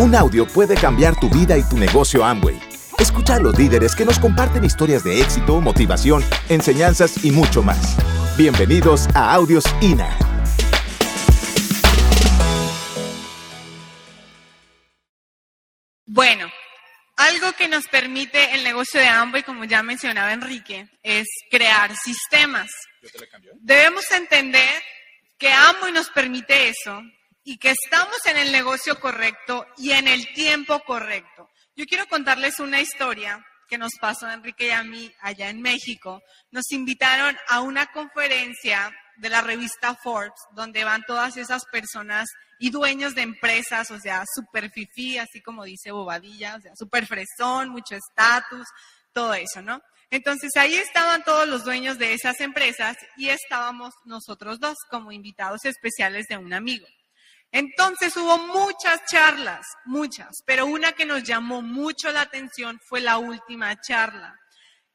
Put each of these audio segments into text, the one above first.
Un audio puede cambiar tu vida y tu negocio Amway. Escucha a los líderes que nos comparten historias de éxito, motivación, enseñanzas y mucho más. Bienvenidos a Audios INA. Bueno, algo que nos permite el negocio de Amway, como ya mencionaba Enrique, es crear sistemas. Debemos entender que Amway nos permite eso y que estamos en el negocio correcto y en el tiempo correcto. Yo quiero contarles una historia que nos pasó a Enrique y a mí allá en México. Nos invitaron a una conferencia de la revista Forbes, donde van todas esas personas y dueños de empresas, o sea, super fifí, así como dice Bobadilla, o sea, super fresón, mucho estatus, todo eso, ¿no? Entonces ahí estaban todos los dueños de esas empresas y estábamos nosotros dos como invitados especiales de un amigo. Entonces hubo muchas charlas, muchas, pero una que nos llamó mucho la atención fue la última charla.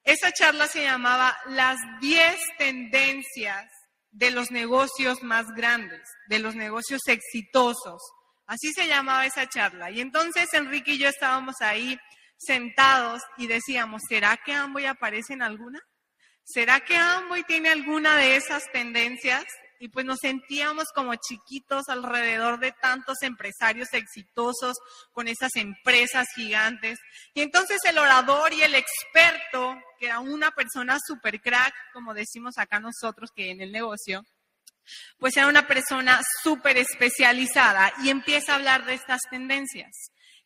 Esa charla se llamaba Las 10 tendencias de los negocios más grandes, de los negocios exitosos. Así se llamaba esa charla. Y entonces Enrique y yo estábamos ahí sentados y decíamos, ¿será que Amboy aparece en alguna? ¿Será que Amboy tiene alguna de esas tendencias? Y pues nos sentíamos como chiquitos alrededor de tantos empresarios exitosos con esas empresas gigantes. Y entonces el orador y el experto, que era una persona super crack, como decimos acá nosotros que en el negocio, pues era una persona súper especializada y empieza a hablar de estas tendencias.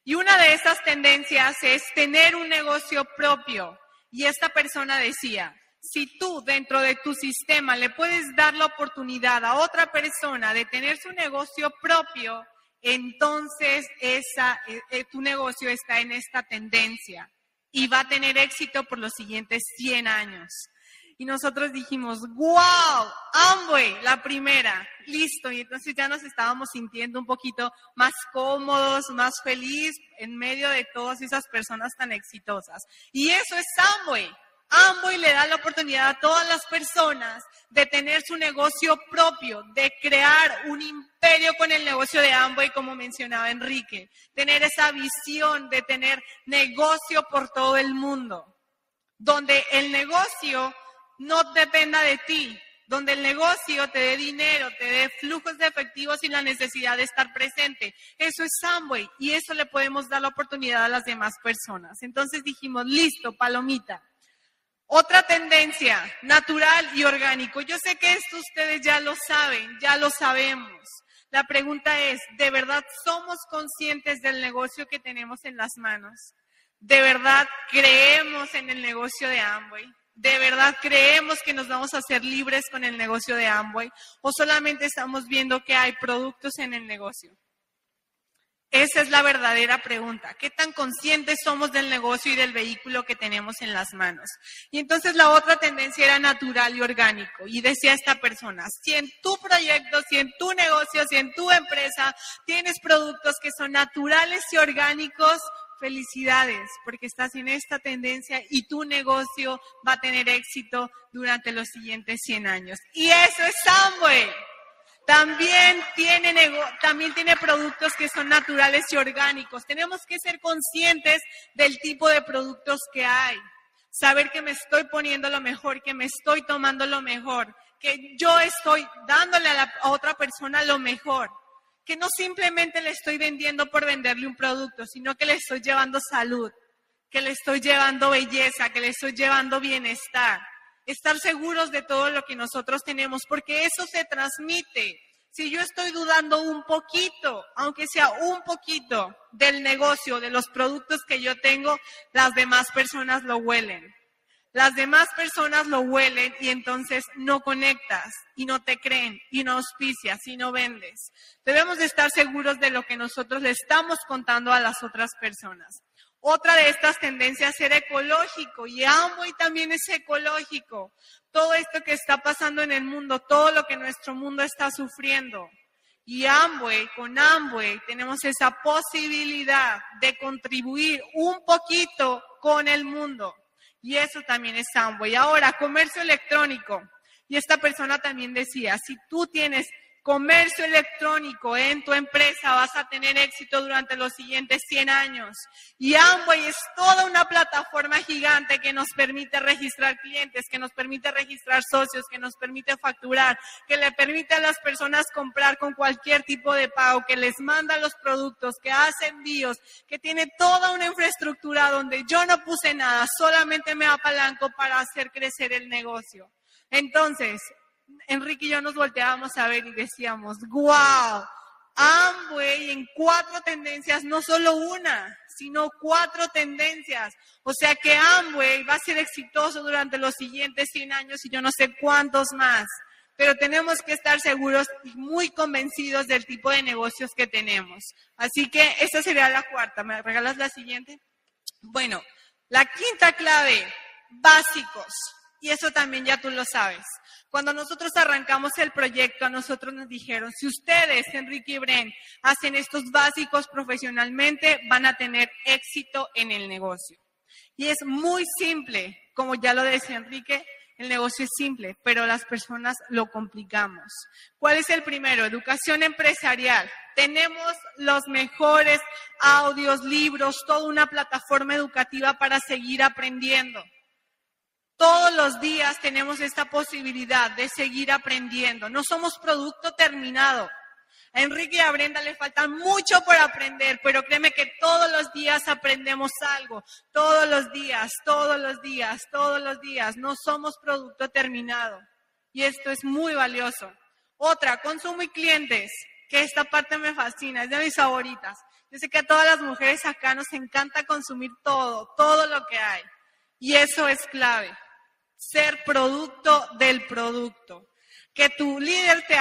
Y una de estas tendencias es tener un negocio propio. Y esta persona decía, si tú dentro de tu sistema le puedes dar la oportunidad a otra persona de tener su negocio propio, entonces eh, eh, tu negocio está en esta tendencia y va a tener éxito por los siguientes 100 años. Y nosotros dijimos, wow, Amway, la primera, listo. Y entonces ya nos estábamos sintiendo un poquito más cómodos, más feliz en medio de todas esas personas tan exitosas. Y eso es Amway. Amway le da la oportunidad a todas las personas de tener su negocio propio, de crear un imperio con el negocio de Amway, como mencionaba Enrique, tener esa visión de tener negocio por todo el mundo, donde el negocio no dependa de ti, donde el negocio te dé dinero, te dé flujos de efectivo sin la necesidad de estar presente. Eso es Amway y eso le podemos dar la oportunidad a las demás personas. Entonces dijimos, listo, palomita. Otra tendencia, natural y orgánico. Yo sé que esto ustedes ya lo saben, ya lo sabemos. La pregunta es, ¿de verdad somos conscientes del negocio que tenemos en las manos? ¿De verdad creemos en el negocio de Amway? ¿De verdad creemos que nos vamos a hacer libres con el negocio de Amway? ¿O solamente estamos viendo que hay productos en el negocio? Esa es la verdadera pregunta. ¿Qué tan conscientes somos del negocio y del vehículo que tenemos en las manos? Y entonces la otra tendencia era natural y orgánico. Y decía esta persona, si en tu proyecto, si en tu negocio, si en tu empresa tienes productos que son naturales y orgánicos, felicidades, porque estás en esta tendencia y tu negocio va a tener éxito durante los siguientes 100 años. Y eso es Amway. También tiene, también tiene productos que son naturales y orgánicos. Tenemos que ser conscientes del tipo de productos que hay. Saber que me estoy poniendo lo mejor, que me estoy tomando lo mejor, que yo estoy dándole a, a otra persona lo mejor. Que no simplemente le estoy vendiendo por venderle un producto, sino que le estoy llevando salud, que le estoy llevando belleza, que le estoy llevando bienestar estar seguros de todo lo que nosotros tenemos, porque eso se transmite. Si yo estoy dudando un poquito, aunque sea un poquito del negocio, de los productos que yo tengo, las demás personas lo huelen. Las demás personas lo huelen y entonces no conectas y no te creen y no auspicias y no vendes. Debemos de estar seguros de lo que nosotros le estamos contando a las otras personas. Otra de estas tendencias era ecológico y Amway también es ecológico. Todo esto que está pasando en el mundo, todo lo que nuestro mundo está sufriendo. Y Amway, con Amway tenemos esa posibilidad de contribuir un poquito con el mundo. Y eso también es Amway. Ahora, comercio electrónico. Y esta persona también decía, si tú tienes comercio electrónico en tu empresa, vas a tener éxito durante los siguientes 100 años. Y Amway es toda una plataforma gigante que nos permite registrar clientes, que nos permite registrar socios, que nos permite facturar, que le permite a las personas comprar con cualquier tipo de pago, que les manda los productos, que hace envíos, que tiene toda una infraestructura donde yo no puse nada, solamente me apalanco para hacer crecer el negocio. Entonces, Enrique y yo nos volteábamos a ver y decíamos, wow, Amway en cuatro tendencias, no solo una, sino cuatro tendencias. O sea que Amway va a ser exitoso durante los siguientes 100 años y yo no sé cuántos más. Pero tenemos que estar seguros y muy convencidos del tipo de negocios que tenemos. Así que esa sería la cuarta. ¿Me regalas la siguiente? Bueno, la quinta clave, básicos. Y eso también ya tú lo sabes. Cuando nosotros arrancamos el proyecto, a nosotros nos dijeron, si ustedes, Enrique y Bren, hacen estos básicos profesionalmente, van a tener éxito en el negocio. Y es muy simple, como ya lo decía Enrique, el negocio es simple, pero las personas lo complicamos. ¿Cuál es el primero? Educación empresarial. Tenemos los mejores audios, libros, toda una plataforma educativa para seguir aprendiendo. Todos los días tenemos esta posibilidad de seguir aprendiendo. No somos producto terminado. A Enrique y a Brenda le falta mucho por aprender, pero créeme que todos los días aprendemos algo. Todos los días, todos los días, todos los días. No somos producto terminado. Y esto es muy valioso. Otra, consumo y clientes, que esta parte me fascina, es de mis favoritas. Yo sé que a todas las mujeres acá nos encanta consumir todo, todo lo que hay. Y eso es clave ser producto del producto. Que tu líder te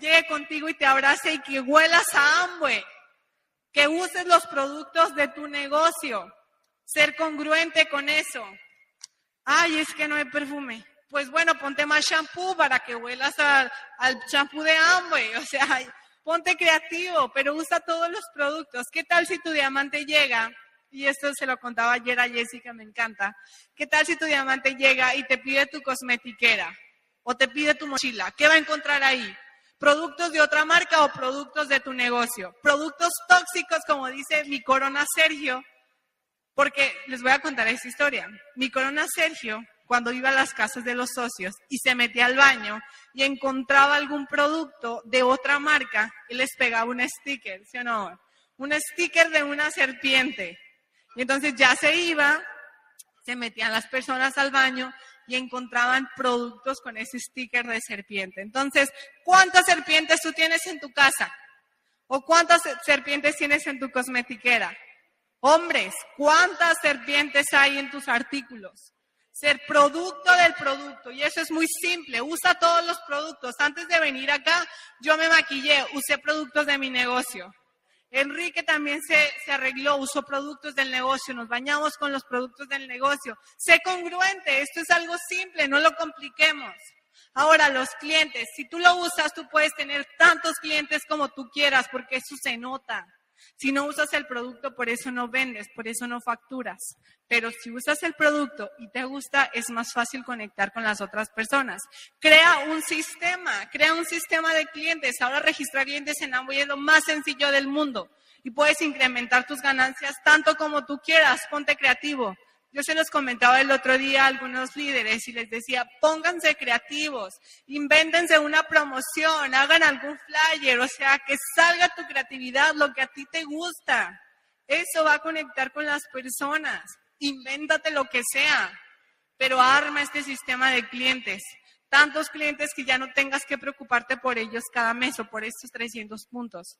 llegue contigo y te abrace y que huelas a Amway. Que uses los productos de tu negocio. Ser congruente con eso. Ay, es que no hay perfume. Pues bueno, ponte más shampoo para que huelas al, al shampoo de Amway. O sea, ponte creativo, pero usa todos los productos. ¿Qué tal si tu diamante llega y esto se lo contaba ayer a Jessica, me encanta. ¿Qué tal si tu diamante llega y te pide tu cosmetiquera o te pide tu mochila? ¿Qué va a encontrar ahí? ¿Productos de otra marca o productos de tu negocio? Productos tóxicos, como dice mi corona Sergio, porque les voy a contar esta historia. Mi corona Sergio, cuando iba a las casas de los socios y se metía al baño y encontraba algún producto de otra marca, él les pegaba un sticker, ¿sí o no? Un sticker de una serpiente. Entonces ya se iba, se metían las personas al baño y encontraban productos con ese sticker de serpiente. Entonces, ¿cuántas serpientes tú tienes en tu casa? ¿O cuántas serpientes tienes en tu cosmetiquera? Hombres, ¿cuántas serpientes hay en tus artículos? Ser producto del producto. Y eso es muy simple. Usa todos los productos. Antes de venir acá, yo me maquillé, usé productos de mi negocio. Enrique también se, se, arregló, usó productos del negocio, nos bañamos con los productos del negocio. Sé congruente, esto es algo simple, no lo compliquemos. Ahora, los clientes, si tú lo usas, tú puedes tener tantos clientes como tú quieras, porque eso se nota. Si no usas el producto, por eso no vendes, por eso no facturas. Pero si usas el producto y te gusta, es más fácil conectar con las otras personas. Crea un sistema, crea un sistema de clientes. Ahora registrar clientes en Amway es lo más sencillo del mundo y puedes incrementar tus ganancias tanto como tú quieras. Ponte creativo. Yo se los comentaba el otro día a algunos líderes y les decía, pónganse creativos, invéntense una promoción, hagan algún flyer, o sea, que salga tu creatividad, lo que a ti te gusta. Eso va a conectar con las personas. Invéntate lo que sea, pero arma este sistema de clientes. Tantos clientes que ya no tengas que preocuparte por ellos cada mes o por estos 300 puntos.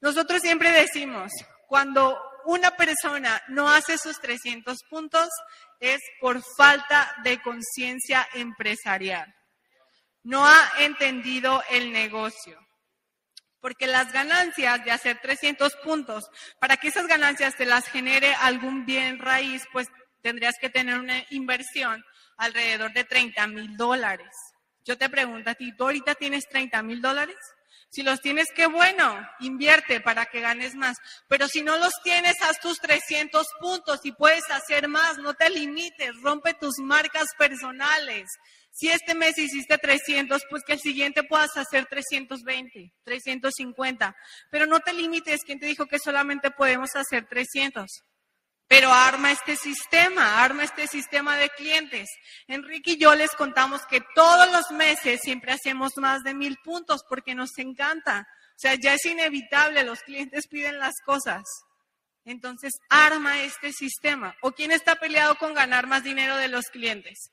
Nosotros siempre decimos, cuando una persona no hace sus 300 puntos es por falta de conciencia empresarial. No ha entendido el negocio. Porque las ganancias de hacer 300 puntos, para que esas ganancias te las genere algún bien raíz, pues tendrías que tener una inversión alrededor de 30 mil dólares. Yo te pregunto a ti, ¿tú ahorita tienes 30 mil dólares? Si los tienes, qué bueno, invierte para que ganes más. Pero si no los tienes, haz tus 300 puntos y puedes hacer más, no te limites, rompe tus marcas personales. Si este mes hiciste 300, pues que el siguiente puedas hacer 320, 350. Pero no te limites, ¿quién te dijo que solamente podemos hacer 300? Pero arma este sistema, arma este sistema de clientes. Enrique y yo les contamos que todos los meses siempre hacemos más de mil puntos porque nos encanta. O sea, ya es inevitable, los clientes piden las cosas. Entonces, arma este sistema. ¿O quién está peleado con ganar más dinero de los clientes?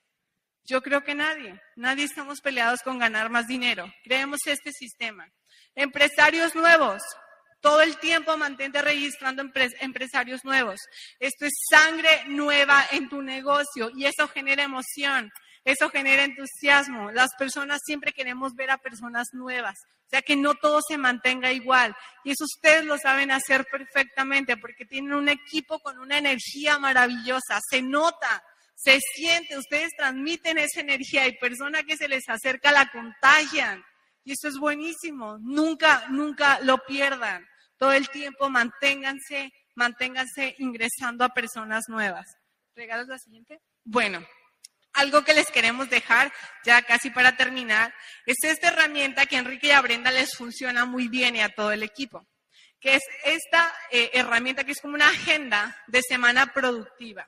Yo creo que nadie. Nadie estamos peleados con ganar más dinero. Creemos este sistema. Empresarios nuevos. Todo el tiempo mantente registrando empresarios nuevos. Esto es sangre nueva en tu negocio y eso genera emoción, eso genera entusiasmo. Las personas siempre queremos ver a personas nuevas, o sea que no todo se mantenga igual. Y eso ustedes lo saben hacer perfectamente porque tienen un equipo con una energía maravillosa, se nota. Se siente, ustedes transmiten esa energía y persona que se les acerca la contagian. Y eso es buenísimo. Nunca, nunca lo pierdan. Todo el tiempo manténganse, manténganse ingresando a personas nuevas. ¿Regalas la siguiente? Bueno, algo que les queremos dejar ya casi para terminar es esta herramienta que Enrique y a Brenda les funciona muy bien y a todo el equipo, que es esta eh, herramienta que es como una agenda de semana productiva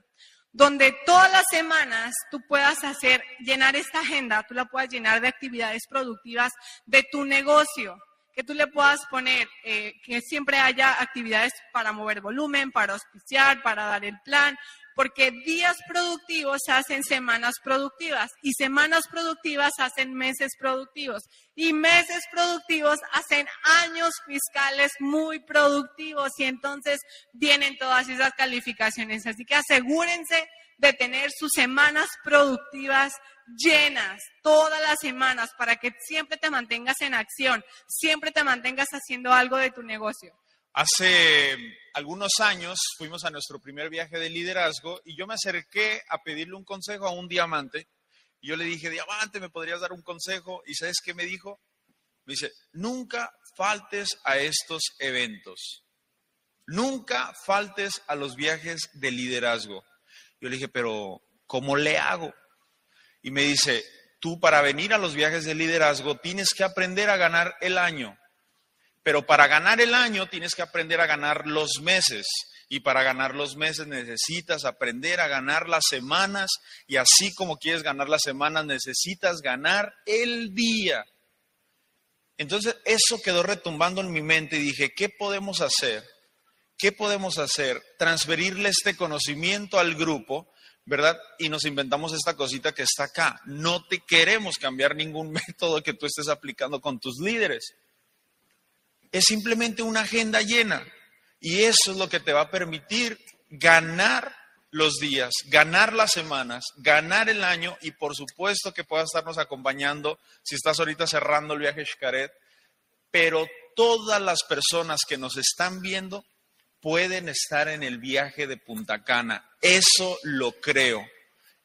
donde todas las semanas tú puedas hacer, llenar esta agenda, tú la puedas llenar de actividades productivas de tu negocio, que tú le puedas poner, eh, que siempre haya actividades para mover volumen, para auspiciar, para dar el plan, porque días productivos hacen semanas productivas y semanas productivas hacen meses productivos y meses productivos hacen años fiscales muy productivos y entonces vienen todas esas calificaciones. Así que asegúrense de tener sus semanas productivas llenas todas las semanas para que siempre te mantengas en acción, siempre te mantengas haciendo algo de tu negocio. Hace algunos años fuimos a nuestro primer viaje de liderazgo y yo me acerqué a pedirle un consejo a un diamante. Y yo le dije, diamante, ¿me podrías dar un consejo? ¿Y sabes qué me dijo? Me dice, nunca faltes a estos eventos. Nunca faltes a los viajes de liderazgo. Yo le dije, pero ¿cómo le hago? Y me dice, tú para venir a los viajes de liderazgo tienes que aprender a ganar el año. Pero para ganar el año tienes que aprender a ganar los meses. Y para ganar los meses necesitas aprender a ganar las semanas. Y así como quieres ganar las semanas, necesitas ganar el día. Entonces eso quedó retumbando en mi mente y dije, ¿qué podemos hacer? ¿Qué podemos hacer? Transferirle este conocimiento al grupo, ¿verdad? Y nos inventamos esta cosita que está acá. No te queremos cambiar ningún método que tú estés aplicando con tus líderes es simplemente una agenda llena. Y eso es lo que te va a permitir ganar los días, ganar las semanas, ganar el año y por supuesto que puedas estarnos acompañando si estás ahorita cerrando el viaje Xcaret. Pero todas las personas que nos están viendo pueden estar en el viaje de Punta Cana. Eso lo creo.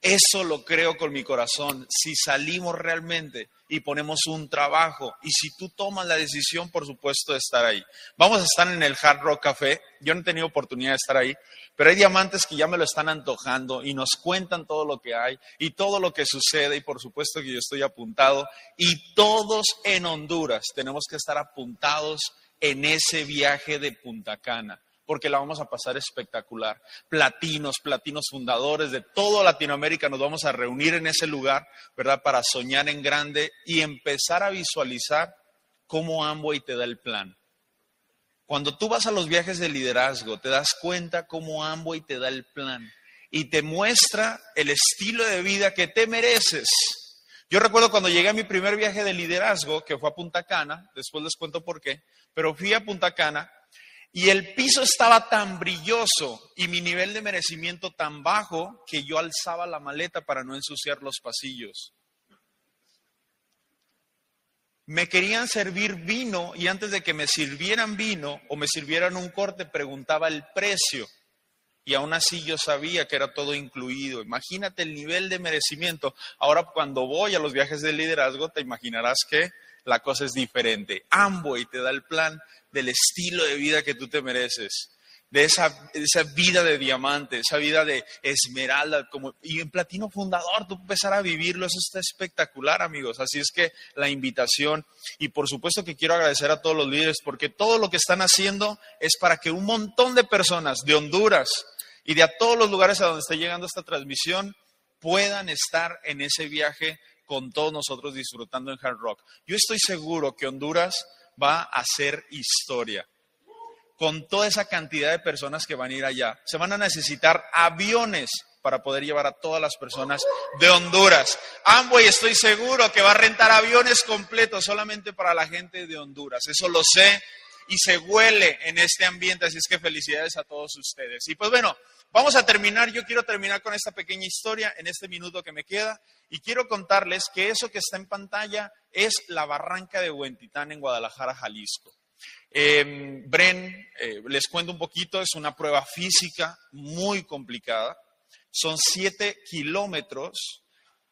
Eso lo creo con mi corazón. Si salimos realmente y ponemos un trabajo y si tú tomas la decisión, por supuesto, de estar ahí. Vamos a estar en el Hard Rock Café. Yo no he tenido oportunidad de estar ahí, pero hay diamantes que ya me lo están antojando y nos cuentan todo lo que hay y todo lo que sucede y por supuesto que yo estoy apuntado y todos en Honduras tenemos que estar apuntados en ese viaje de Punta Cana porque la vamos a pasar espectacular. Platinos, platinos fundadores de toda Latinoamérica nos vamos a reunir en ese lugar, ¿verdad? Para soñar en grande y empezar a visualizar cómo Amway te da el plan. Cuando tú vas a los viajes de liderazgo, te das cuenta cómo Amway te da el plan y te muestra el estilo de vida que te mereces. Yo recuerdo cuando llegué a mi primer viaje de liderazgo, que fue a Punta Cana, después les cuento por qué, pero fui a Punta Cana y el piso estaba tan brilloso y mi nivel de merecimiento tan bajo que yo alzaba la maleta para no ensuciar los pasillos. Me querían servir vino y antes de que me sirvieran vino o me sirvieran un corte preguntaba el precio. Y aún así yo sabía que era todo incluido. Imagínate el nivel de merecimiento. Ahora cuando voy a los viajes de liderazgo te imaginarás que la cosa es diferente. y te da el plan del estilo de vida que tú te mereces. de esa, esa vida de diamante, esa vida de esmeralda, como, y en platino fundador, tú empezar a vivirlo, eso está espectacular, amigos. Así es que la invitación, y por supuesto que quiero agradecer a todos los líderes, porque todo lo que están haciendo es para que un montón de personas de Honduras y de a todos los lugares a donde está llegando esta transmisión puedan estar en ese viaje con todos nosotros disfrutando en Hard Rock. Yo estoy seguro que Honduras va a hacer historia con toda esa cantidad de personas que van a ir allá. Se van a necesitar aviones para poder llevar a todas las personas de Honduras. Amway estoy seguro que va a rentar aviones completos solamente para la gente de Honduras. Eso lo sé y se huele en este ambiente, así es que felicidades a todos ustedes. Y pues bueno, vamos a terminar, yo quiero terminar con esta pequeña historia en este minuto que me queda y quiero contarles que eso que está en pantalla es la barranca de Huentitán en Guadalajara, Jalisco. Eh, Bren, eh, les cuento un poquito, es una prueba física muy complicada. Son siete kilómetros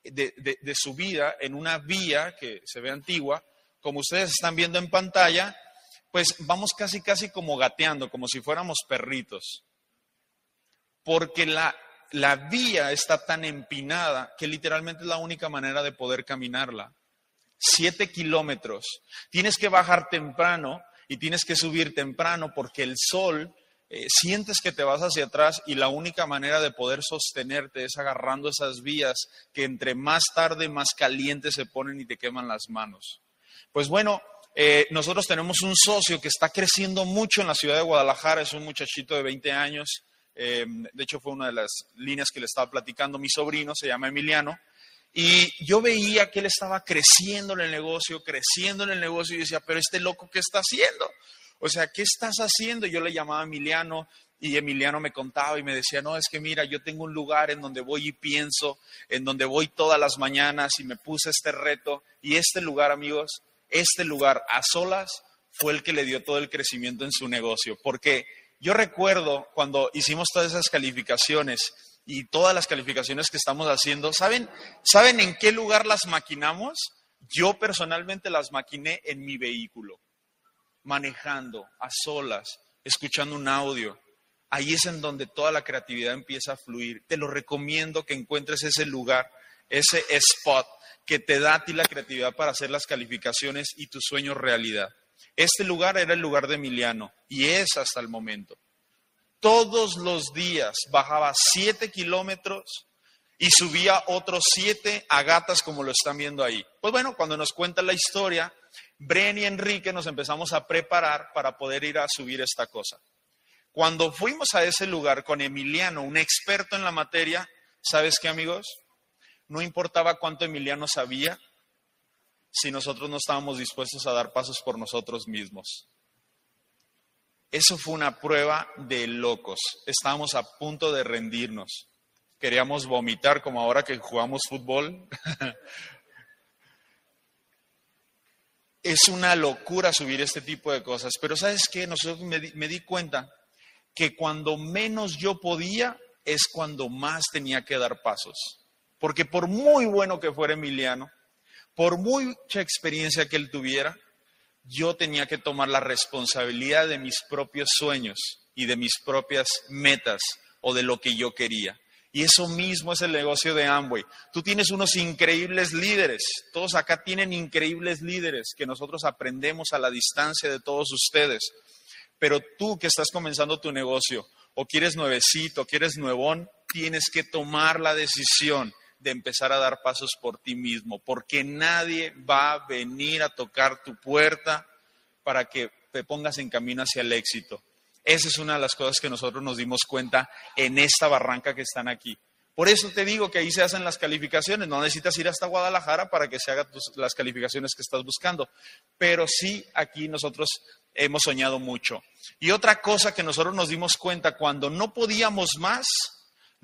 de, de, subida en una vía que se ve antigua. Como ustedes están viendo en pantalla, pues vamos casi, casi como gateando, como si fuéramos perritos. Porque la, la vía está tan empinada que literalmente es la única manera de poder caminarla. Siete kilómetros. Tienes que bajar temprano y tienes que subir temprano porque el sol eh, sientes que te vas hacia atrás y la única manera de poder sostenerte es agarrando esas vías que entre más tarde más calientes se ponen y te queman las manos. Pues bueno, eh, nosotros tenemos un socio que está creciendo mucho en la ciudad de Guadalajara, es un muchachito de 20 años, eh, de hecho fue una de las líneas que le estaba platicando mi sobrino, se llama Emiliano, y yo veía que él estaba creciendo en el negocio, creciendo en el negocio y decía, pero este loco, ¿qué está haciendo? O sea, ¿qué estás haciendo? Yo le llamaba a Emiliano y Emiliano me contaba y me decía, no, es que mira, yo tengo un lugar en donde voy y pienso, en donde voy todas las mañanas y me puse este reto. Y este lugar, amigos, este lugar a solas fue el que le dio todo el crecimiento en su negocio. Porque yo recuerdo cuando hicimos todas esas calificaciones y todas las calificaciones que estamos haciendo, ¿saben, ¿saben en qué lugar las maquinamos? Yo personalmente las maquiné en mi vehículo, manejando a solas, escuchando un audio. Ahí es en donde toda la creatividad empieza a fluir. Te lo recomiendo que encuentres ese lugar, ese spot que te da a ti la creatividad para hacer las calificaciones y tus sueños realidad. Este lugar era el lugar de Emiliano y es hasta el momento todos los días bajaba siete kilómetros y subía otros siete a gatas como lo están viendo ahí. Pues bueno, cuando nos cuenta la historia, Bren y Enrique nos empezamos a preparar para poder ir a subir esta cosa. Cuando fuimos a ese lugar con Emiliano, un experto en la materia, ¿sabes qué amigos? No importaba cuánto Emiliano sabía si nosotros no estábamos dispuestos a dar pasos por nosotros mismos. Eso fue una prueba de locos. Estábamos a punto de rendirnos. Queríamos vomitar como ahora que jugamos fútbol. es una locura subir este tipo de cosas. Pero sabes qué, nosotros me di, cuenta que cuando menos yo podía es cuando más tenía que dar pasos. Porque por muy bueno que fuera Emiliano, por mucha experiencia que él tuviera, yo tenía que tomar la responsabilidad de mis propios sueños y de mis propias metas o de lo que yo quería. Y eso mismo es el negocio de Amway. Tú tienes unos increíbles líderes. Todos acá tienen increíbles líderes que nosotros aprendemos a la distancia de todos ustedes. Pero tú que estás comenzando tu negocio o quieres nuevecito, quieres nuevón, tienes que tomar la decisión de empezar a dar pasos por ti mismo, porque nadie va a venir a tocar tu puerta para que te pongas en camino hacia el éxito. Esa es una de las cosas que nosotros nos dimos cuenta en esta barranca que están aquí. Por eso te digo que ahí se hacen las calificaciones. No necesitas ir hasta Guadalajara para que se hagan las calificaciones que estás buscando. Pero sí, aquí nosotros hemos soñado mucho. Y otra cosa que nosotros nos dimos cuenta, cuando no podíamos más,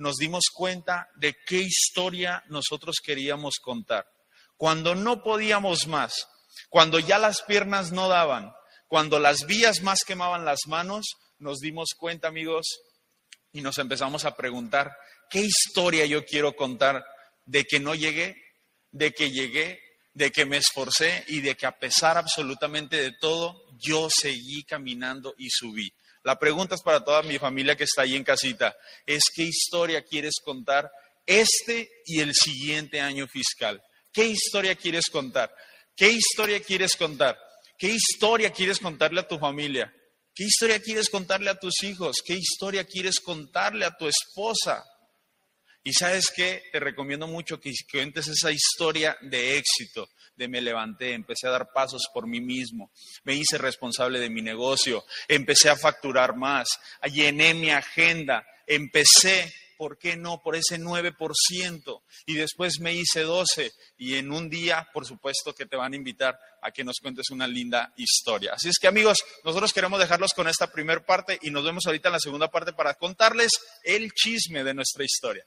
nos dimos cuenta de qué historia nosotros queríamos contar. Cuando no podíamos más, cuando ya las piernas no daban, cuando las vías más quemaban las manos, nos dimos cuenta, amigos, y nos empezamos a preguntar, ¿qué historia yo quiero contar de que no llegué, de que llegué, de que me esforcé y de que a pesar absolutamente de todo, yo seguí caminando y subí? La pregunta es para toda mi familia que está ahí en casita, es qué historia quieres contar este y el siguiente año fiscal. ¿Qué historia quieres contar? ¿Qué historia quieres contar? ¿Qué historia quieres contarle a tu familia? ¿Qué historia quieres contarle a tus hijos? ¿Qué historia quieres contarle a tu esposa? Y sabes qué, te recomiendo mucho que cuentes esa historia de éxito, de me levanté, empecé a dar pasos por mí mismo, me hice responsable de mi negocio, empecé a facturar más, llené mi agenda, empecé, ¿por qué no? Por ese 9% y después me hice 12 y en un día, por supuesto, que te van a invitar a que nos cuentes una linda historia. Así es que amigos, nosotros queremos dejarlos con esta primera parte y nos vemos ahorita en la segunda parte para contarles el chisme de nuestra historia.